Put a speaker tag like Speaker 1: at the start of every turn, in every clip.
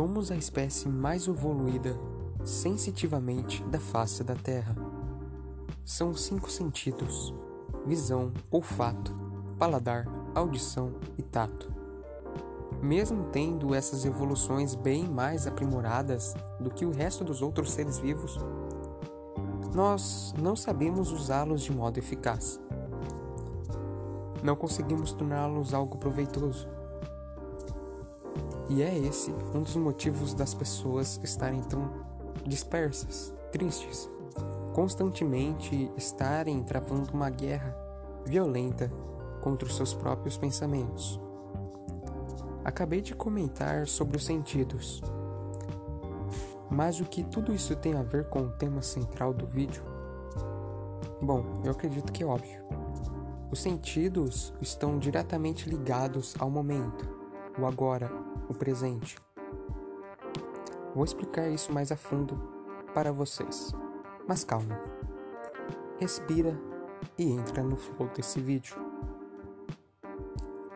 Speaker 1: Somos a espécie mais evoluída sensitivamente da face da Terra. São cinco sentidos: visão, olfato, paladar, audição e tato. Mesmo tendo essas evoluções bem mais aprimoradas do que o resto dos outros seres vivos, nós não sabemos usá-los de modo eficaz. Não conseguimos torná-los algo proveitoso. E é esse um dos motivos das pessoas estarem tão dispersas, tristes, constantemente estarem travando uma guerra violenta contra os seus próprios pensamentos. Acabei de comentar sobre os sentidos, mas o que tudo isso tem a ver com o tema central do vídeo? Bom, eu acredito que é óbvio. Os sentidos estão diretamente ligados ao momento, o agora, o presente. Vou explicar isso mais a fundo para vocês. Mas calma. Respira e entra no flow desse vídeo.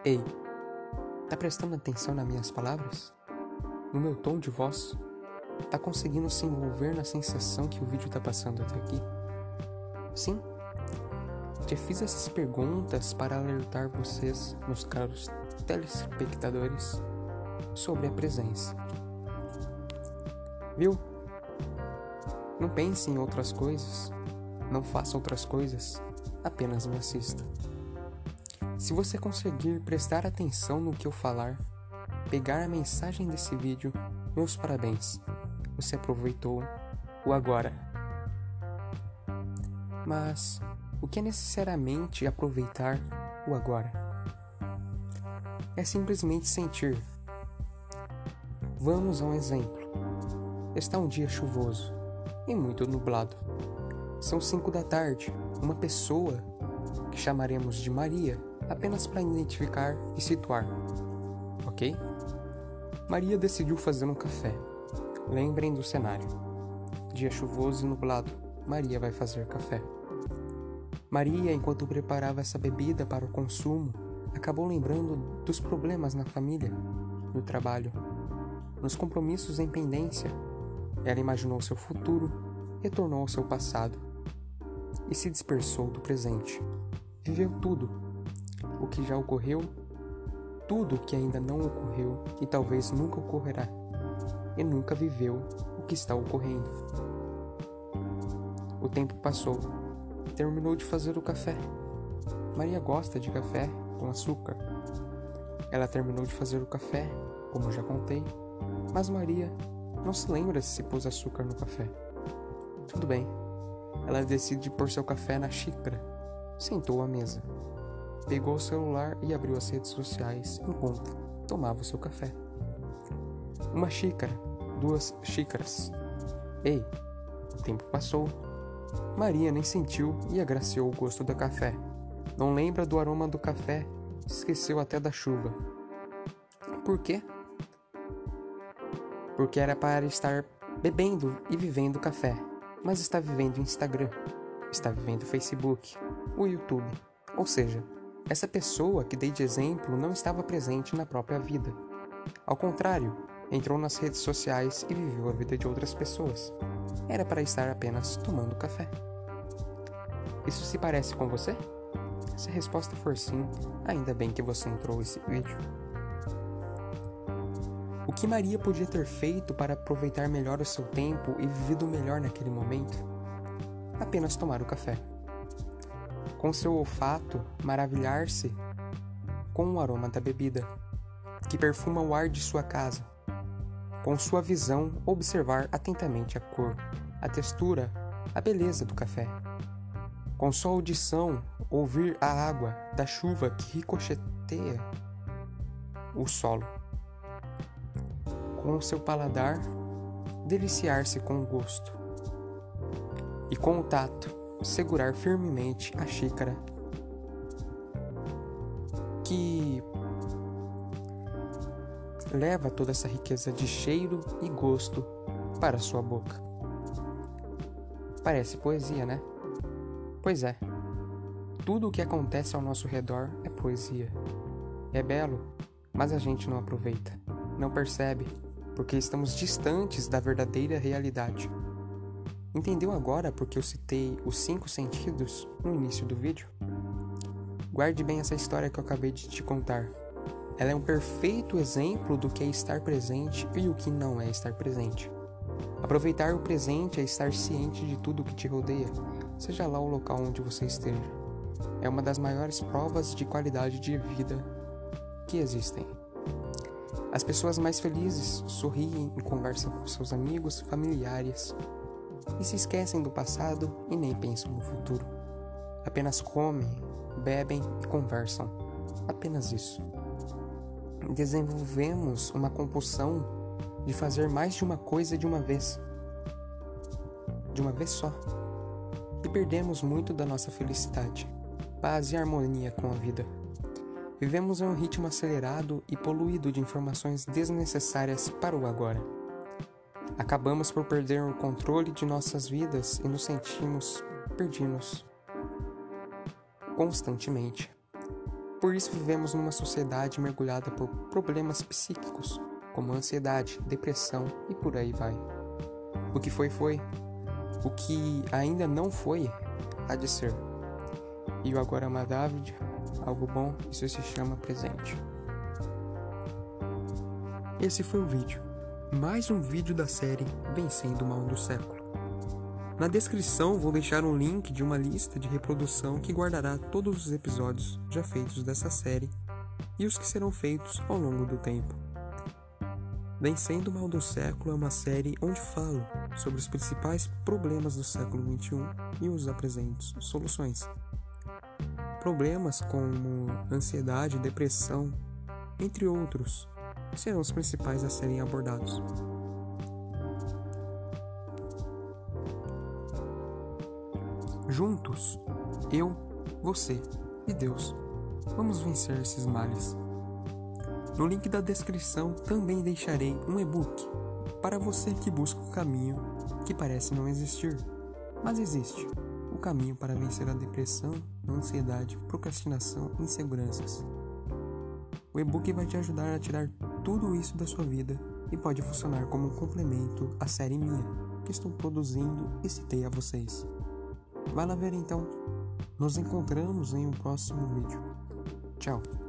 Speaker 1: Ei, tá prestando atenção nas minhas palavras? No meu tom de voz? Tá conseguindo se envolver na sensação que o vídeo tá passando até aqui? Sim? Te fiz essas perguntas para alertar vocês, meus caros telespectadores, sobre a presença. Viu? Não pense em outras coisas, não faça outras coisas, apenas me assista. Se você conseguir prestar atenção no que eu falar, pegar a mensagem desse vídeo, meus parabéns. Você aproveitou o agora. Mas o que é necessariamente aproveitar o agora? É simplesmente sentir. Vamos a um exemplo. Está um dia chuvoso e muito nublado. São cinco da tarde. Uma pessoa, que chamaremos de Maria, apenas para identificar e situar. Ok? Maria decidiu fazer um café. Lembrem do cenário. Dia chuvoso e nublado. Maria vai fazer café. Maria, enquanto preparava essa bebida para o consumo, acabou lembrando dos problemas na família, no trabalho, nos compromissos em pendência ela imaginou seu futuro, retornou ao seu passado e se dispersou do presente. Viveu tudo, o que já ocorreu, tudo o que ainda não ocorreu e talvez nunca ocorrerá, e nunca viveu o que está ocorrendo. O tempo passou, terminou de fazer o café. Maria gosta de café com açúcar. Ela terminou de fazer o café, como já contei, mas Maria não se lembra se pôs açúcar no café. Tudo bem. Ela decide pôr seu café na xícara. Sentou à mesa. Pegou o celular e abriu as redes sociais enquanto tomava o seu café. Uma xícara, duas xícaras. Ei, o tempo passou. Maria nem sentiu e agraciou o gosto do café. Não lembra do aroma do café, esqueceu até da chuva. Por quê? Porque era para estar bebendo e vivendo café, mas está vivendo Instagram, está vivendo Facebook, o YouTube. Ou seja, essa pessoa que dei de exemplo não estava presente na própria vida. Ao contrário, entrou nas redes sociais e viveu a vida de outras pessoas. Era para estar apenas tomando café. Isso se parece com você? Se a resposta for sim, ainda bem que você entrou nesse vídeo. O que Maria podia ter feito para aproveitar melhor o seu tempo e vivido melhor naquele momento? Apenas tomar o café. Com seu olfato, maravilhar-se com o aroma da bebida, que perfuma o ar de sua casa. Com sua visão, observar atentamente a cor, a textura, a beleza do café. Com sua audição, ouvir a água da chuva que ricocheteia o solo com o seu paladar, deliciar-se com o gosto. E com o tato, segurar firmemente a xícara que leva toda essa riqueza de cheiro e gosto para sua boca. Parece poesia, né? Pois é. Tudo o que acontece ao nosso redor é poesia. É belo, mas a gente não aproveita, não percebe porque estamos distantes da verdadeira realidade. Entendeu agora porque eu citei os cinco sentidos no início do vídeo? Guarde bem essa história que eu acabei de te contar. Ela é um perfeito exemplo do que é estar presente e o que não é estar presente. Aproveitar o presente é estar ciente de tudo que te rodeia, seja lá o local onde você esteja. É uma das maiores provas de qualidade de vida que existem. As pessoas mais felizes sorriem e conversam com seus amigos, familiares, e se esquecem do passado e nem pensam no futuro. Apenas comem, bebem e conversam. Apenas isso. Desenvolvemos uma compulsão de fazer mais de uma coisa de uma vez. De uma vez só. E perdemos muito da nossa felicidade, paz e harmonia com a vida. Vivemos em um ritmo acelerado e poluído de informações desnecessárias para o agora. Acabamos por perder o controle de nossas vidas e nos sentimos perdidos constantemente. Por isso vivemos numa sociedade mergulhada por problemas psíquicos, como ansiedade, depressão e por aí vai. O que foi foi, o que ainda não foi, há de ser. E o agora David, algo bom, isso se chama presente. Esse foi o vídeo. Mais um vídeo da série Vencendo o Mal do Século. Na descrição vou deixar um link de uma lista de reprodução que guardará todos os episódios já feitos dessa série e os que serão feitos ao longo do tempo. Vencendo o Mal do Século é uma série onde falo sobre os principais problemas do século XXI e os apresento soluções. Problemas como ansiedade, depressão, entre outros, serão os principais a serem abordados. Juntos, eu, você e Deus, vamos vencer esses males. No link da descrição também deixarei um e-book para você que busca o caminho que parece não existir, mas existe o caminho para vencer a depressão, a ansiedade, procrastinação e inseguranças. O e-book vai te ajudar a tirar tudo isso da sua vida e pode funcionar como um complemento à série minha que estou produzindo e citei a vocês. Vai lá ver então. Nos encontramos em um próximo vídeo. Tchau.